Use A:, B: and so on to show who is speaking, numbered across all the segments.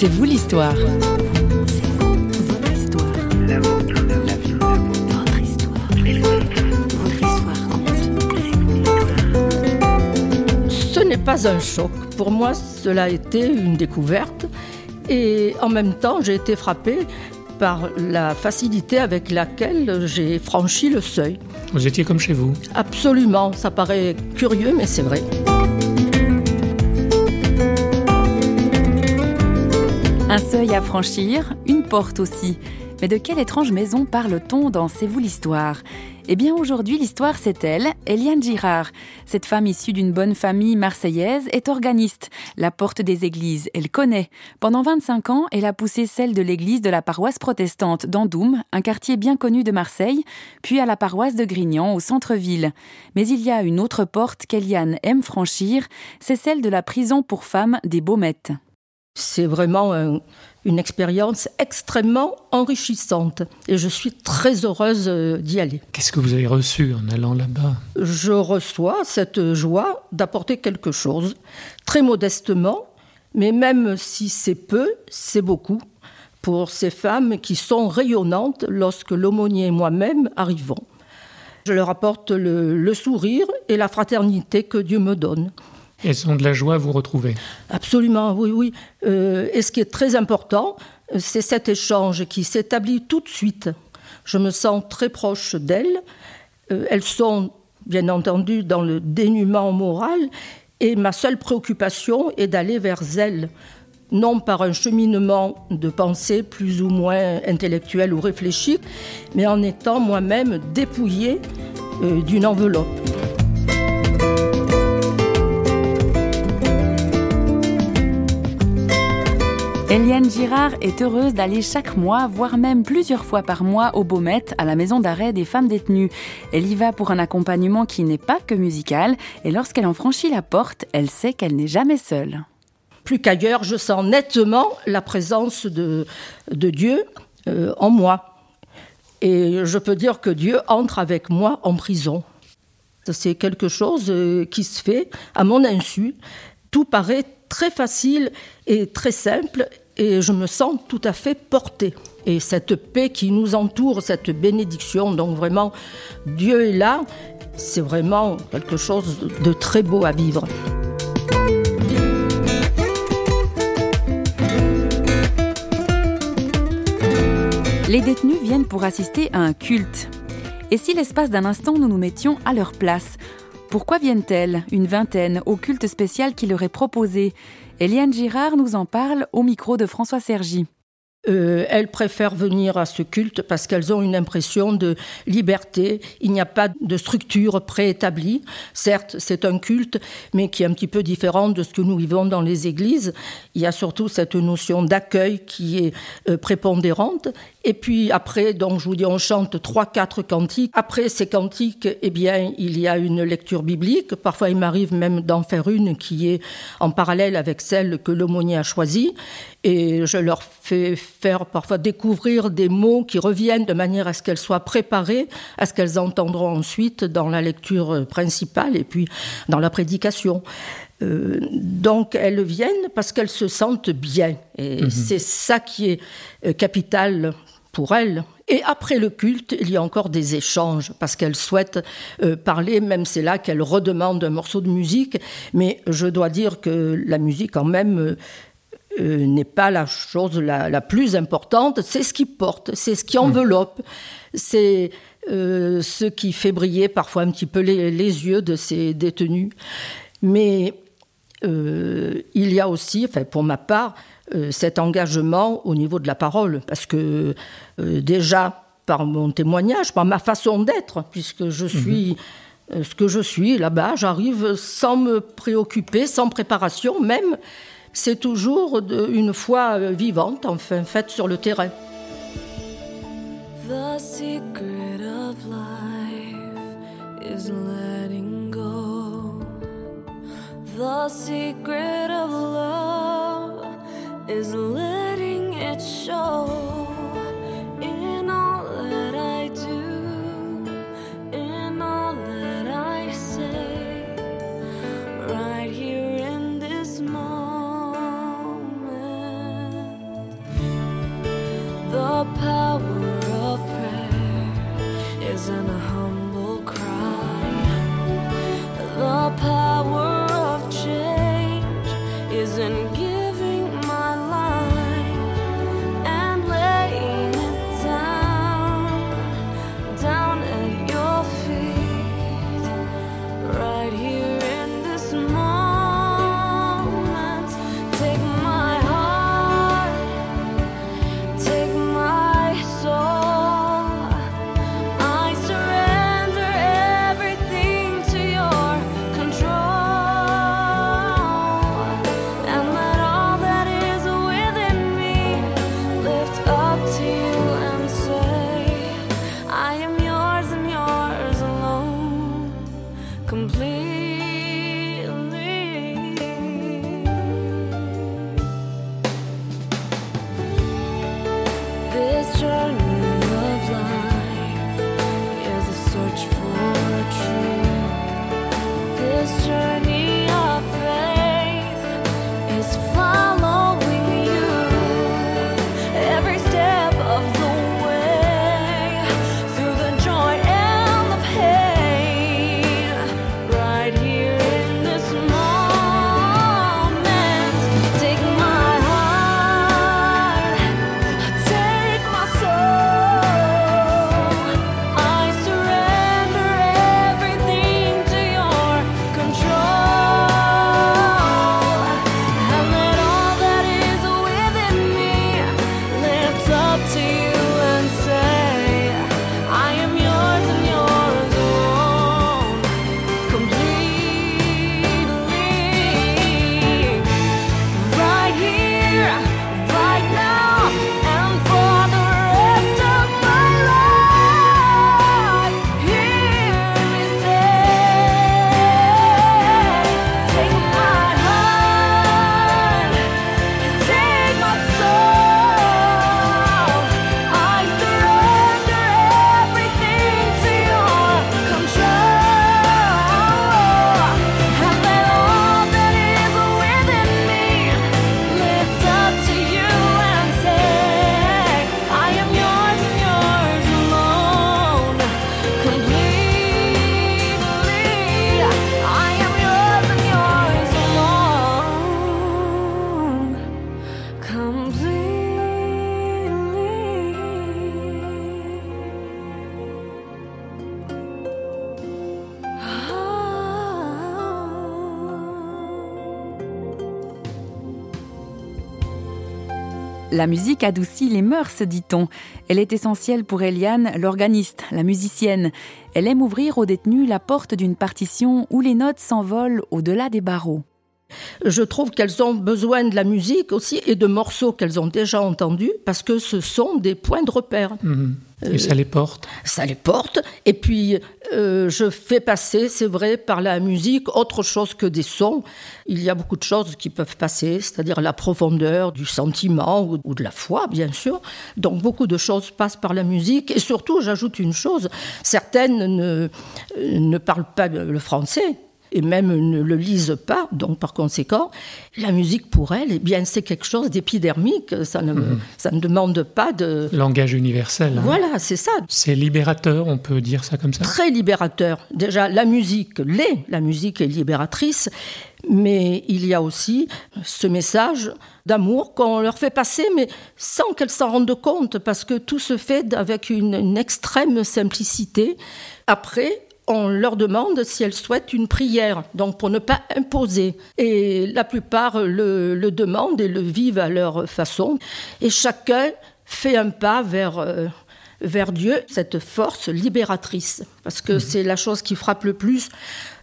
A: C'est vous l'histoire.
B: Ce n'est pas un choc. Pour moi, cela a été une découverte. Et en même temps, j'ai été frappée par la facilité avec laquelle j'ai franchi le seuil.
C: Vous étiez comme chez vous
B: Absolument, ça paraît curieux, mais c'est vrai.
A: Un seuil à franchir, une porte aussi. Mais de quelle étrange maison parle-t-on dans C'est vous l'histoire? Eh bien aujourd'hui l'histoire c'est elle, Eliane Girard. Cette femme issue d'une bonne famille marseillaise est organiste. La porte des églises, elle connaît. Pendant 25 ans, elle a poussé celle de l'église de la paroisse protestante d'Andoum, un quartier bien connu de Marseille, puis à la paroisse de Grignan au centre-ville. Mais il y a une autre porte qu'Eliane aime franchir, c'est celle de la prison pour femmes des Baumettes.
B: C'est vraiment un, une expérience extrêmement enrichissante et je suis très heureuse euh, d'y aller.
C: Qu'est-ce que vous avez reçu en allant là-bas?
B: Je reçois cette joie d'apporter quelque chose, très modestement, mais même si c'est peu, c'est beaucoup pour ces femmes qui sont rayonnantes lorsque l'aumônier et moi-même arrivons. Je leur apporte le, le sourire et la fraternité que Dieu me donne.
C: Elles ont de la joie à vous retrouver.
B: Absolument, oui, oui. Euh, et ce qui est très important, c'est cet échange qui s'établit tout de suite. Je me sens très proche d'elles. Euh, elles sont, bien entendu, dans le dénuement moral. Et ma seule préoccupation est d'aller vers elles, non par un cheminement de pensée plus ou moins intellectuel ou réfléchi, mais en étant moi-même dépouillée euh, d'une enveloppe.
A: Eliane Girard est heureuse d'aller chaque mois, voire même plusieurs fois par mois au Baumette, à la maison d'arrêt des femmes détenues. Elle y va pour un accompagnement qui n'est pas que musical, et lorsqu'elle en franchit la porte, elle sait qu'elle n'est jamais seule.
B: Plus qu'ailleurs, je sens nettement la présence de, de Dieu euh, en moi. Et je peux dire que Dieu entre avec moi en prison. C'est quelque chose euh, qui se fait à mon insu. Tout paraît très facile et très simple et je me sens tout à fait portée. Et cette paix qui nous entoure, cette bénédiction, donc vraiment Dieu est là, c'est vraiment quelque chose de très beau à vivre.
A: Les détenus viennent pour assister à un culte. Et si l'espace d'un instant nous nous mettions à leur place pourquoi viennent-elles, une vingtaine, au culte spécial qui leur est proposé? Eliane Girard nous en parle au micro de François Sergi.
B: Euh, elles préfèrent venir à ce culte parce qu'elles ont une impression de liberté. Il n'y a pas de structure préétablie. Certes, c'est un culte, mais qui est un petit peu différent de ce que nous vivons dans les églises. Il y a surtout cette notion d'accueil qui est euh, prépondérante. Et puis après, donc je vous dis, on chante trois, quatre cantiques. Après ces cantiques, eh bien, il y a une lecture biblique. Parfois, il m'arrive même d'en faire une qui est en parallèle avec celle que l'aumônier a choisie. Et je leur fais faire parfois découvrir des mots qui reviennent de manière à ce qu'elles soient préparées, à ce qu'elles entendront ensuite dans la lecture principale et puis dans la prédication. Euh, donc elles viennent parce qu'elles se sentent bien. Et mmh. c'est ça qui est euh, capital pour elles. Et après le culte, il y a encore des échanges, parce qu'elles souhaitent euh, parler, même c'est là qu'elles redemandent un morceau de musique. Mais je dois dire que la musique, quand même, euh, n'est pas la chose la, la plus importante. C'est ce qui porte, c'est ce qui enveloppe, c'est euh, ce qui fait briller parfois un petit peu les, les yeux de ces détenus. Mais euh, il y a aussi, enfin, pour ma part, cet engagement au niveau de la parole, parce que déjà par mon témoignage, par ma façon d'être, puisque je suis mmh. ce que je suis là-bas, j'arrive sans me préoccuper, sans préparation même, c'est toujours de, une foi vivante, enfin faite sur le terrain. The secret of life is letting go. The secret of love is letting it show.
A: La musique adoucit les mœurs, dit-on. Elle est essentielle pour Eliane, l'organiste, la musicienne. Elle aime ouvrir aux détenus la porte d'une partition où les notes s'envolent au-delà des barreaux.
B: Je trouve qu'elles ont besoin de la musique aussi et de morceaux qu'elles ont déjà entendus parce que ce sont des points de repère.
C: Mhm. Et ça les porte?
B: Ça les porte. Et puis, euh, je fais passer, c'est vrai, par la musique autre chose que des sons. Il y a beaucoup de choses qui peuvent passer, c'est-à-dire la profondeur du sentiment ou, ou, de la foi, bien sûr. Donc, beaucoup de choses passent par la musique. Et surtout, j'ajoute une chose, certaines ne, ne parlent pas le français et même ne le lisent pas. Donc, par conséquent, la musique pour elle, eh bien, c'est quelque chose d'épidermique. Ça ne, mmh. ça ne demande pas de
C: langage universel. Hein.
B: Voilà, c'est ça.
C: C'est libérateur, on peut dire ça comme ça?
B: Très libérateur. Déjà, la musique l'est. La musique est libératrice. Mais il y a aussi ce message d'amour qu'on leur fait passer, mais sans qu'elles s'en rendent compte, parce que tout se fait avec une, une extrême simplicité. Après, on leur demande si elles souhaitent une prière, donc pour ne pas imposer. Et la plupart le, le demandent et le vivent à leur façon. Et chacun fait un pas vers, euh, vers Dieu, cette force libératrice. Parce que mmh. c'est la chose qui frappe le plus.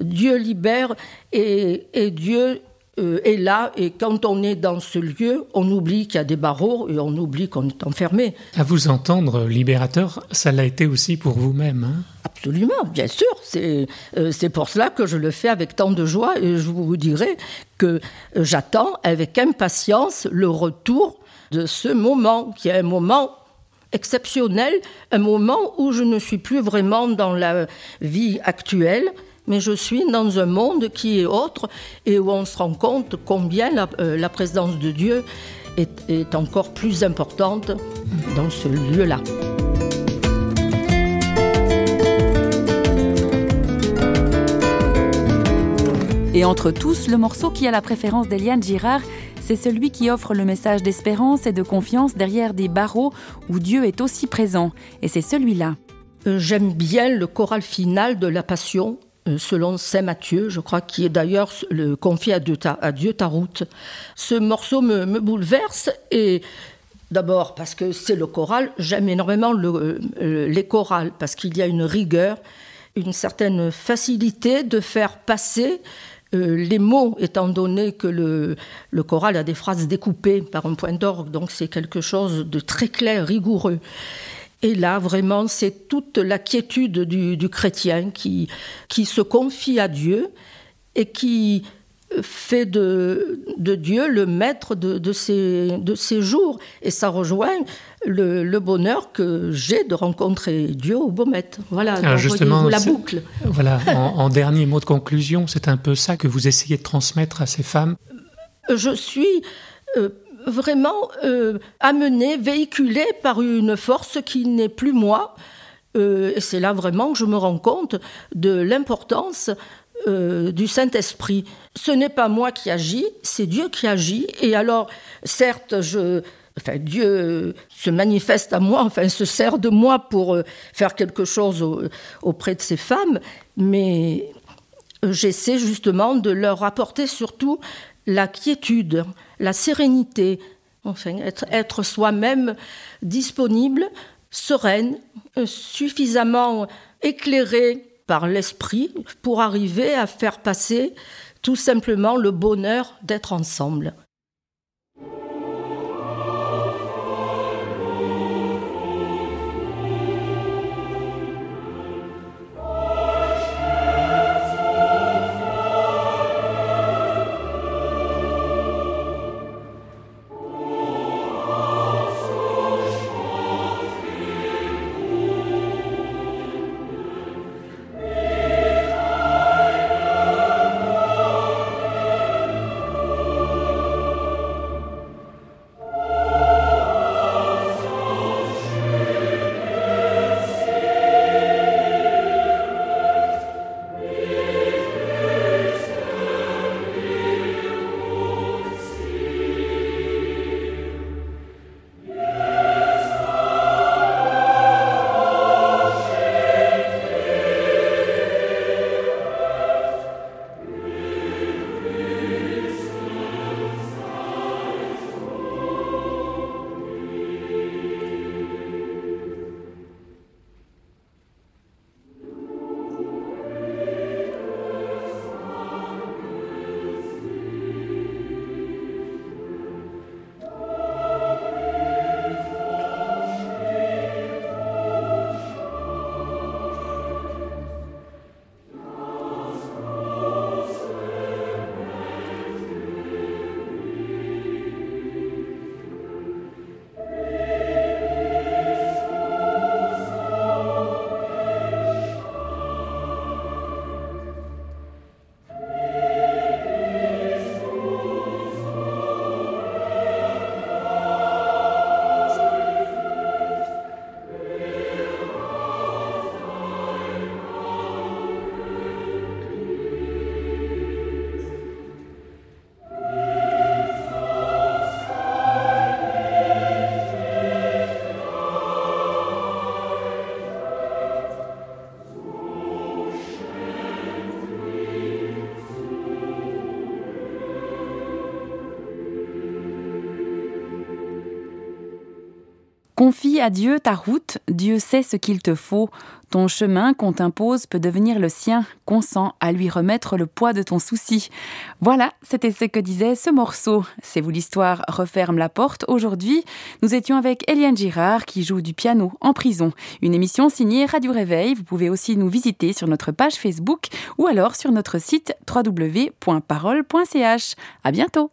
B: Dieu libère et, et Dieu euh, est là et quand on est dans ce lieu, on oublie qu'il y a des barreaux et on oublie qu'on est enfermé.
C: À vous entendre, libérateur, ça l'a été aussi pour vous-même. Hein
B: Absolument, bien sûr. C'est euh, pour cela que je le fais avec tant de joie et je vous dirai que j'attends avec impatience le retour de ce moment, qui est un moment exceptionnel, un moment où je ne suis plus vraiment dans la vie actuelle, mais je suis dans un monde qui est autre et où on se rend compte combien la, euh, la présence de Dieu est, est encore plus importante dans ce lieu-là.
A: Et entre tous, le morceau qui a la préférence d'Eliane Girard, c'est celui qui offre le message d'espérance et de confiance derrière des barreaux où Dieu est aussi présent. Et c'est celui-là.
B: Euh, j'aime bien le choral final de la Passion, selon Saint Matthieu, je crois, qui est d'ailleurs le confié à Dieu à ta route. Ce morceau me, me bouleverse et D'abord parce que c'est le choral, j'aime énormément le, euh, les chorales parce qu'il y a une rigueur, une certaine facilité de faire passer euh, les mots, étant donné que le, le, choral a des phrases découpées par un point d'orgue, donc c'est quelque chose de très clair, rigoureux. Et là, vraiment, c'est toute la quiétude du, du chrétien qui, qui se confie à Dieu et qui fait de, de, Dieu le maître de, de, ses, de ses jours. Et ça rejoint le, le bonheur que j'ai de rencontrer Dieu au Beaumet. Voilà,
C: Alors justement,
B: la boucle.
C: Voilà, en, en, dernier mot de conclusion, c'est un peu ça que vous essayez de transmettre à ces femmes?
B: Je suis euh, vraiment euh, amenée, véhiculée par une force qui n'est plus moi. Euh, et c'est là vraiment que je me rends compte de l'importance euh, du Saint-Esprit. Ce n'est pas moi qui agis, c'est Dieu qui agit. Et alors, certes, je, enfin, Dieu se manifeste à moi, enfin, se sert de moi pour euh, faire quelque chose au, auprès de ces femmes, mais j'essaie justement de leur apporter surtout la quiétude, la sérénité, enfin, être, être soi-même disponible, sereine, suffisamment éclairée par l'esprit pour arriver à faire passer tout simplement le bonheur d'être ensemble.
A: Confie à Dieu ta route, Dieu sait ce qu'il te faut. Ton chemin qu'on t'impose peut devenir le sien, consent à lui remettre le poids de ton souci. Voilà, c'était ce que disait ce morceau. C'est vous l'histoire referme la porte. Aujourd'hui, nous étions avec Eliane Girard qui joue du piano en prison. Une émission signée Radio Réveil. Vous pouvez aussi nous visiter sur notre page Facebook ou alors sur notre site www.parole.ch. À bientôt.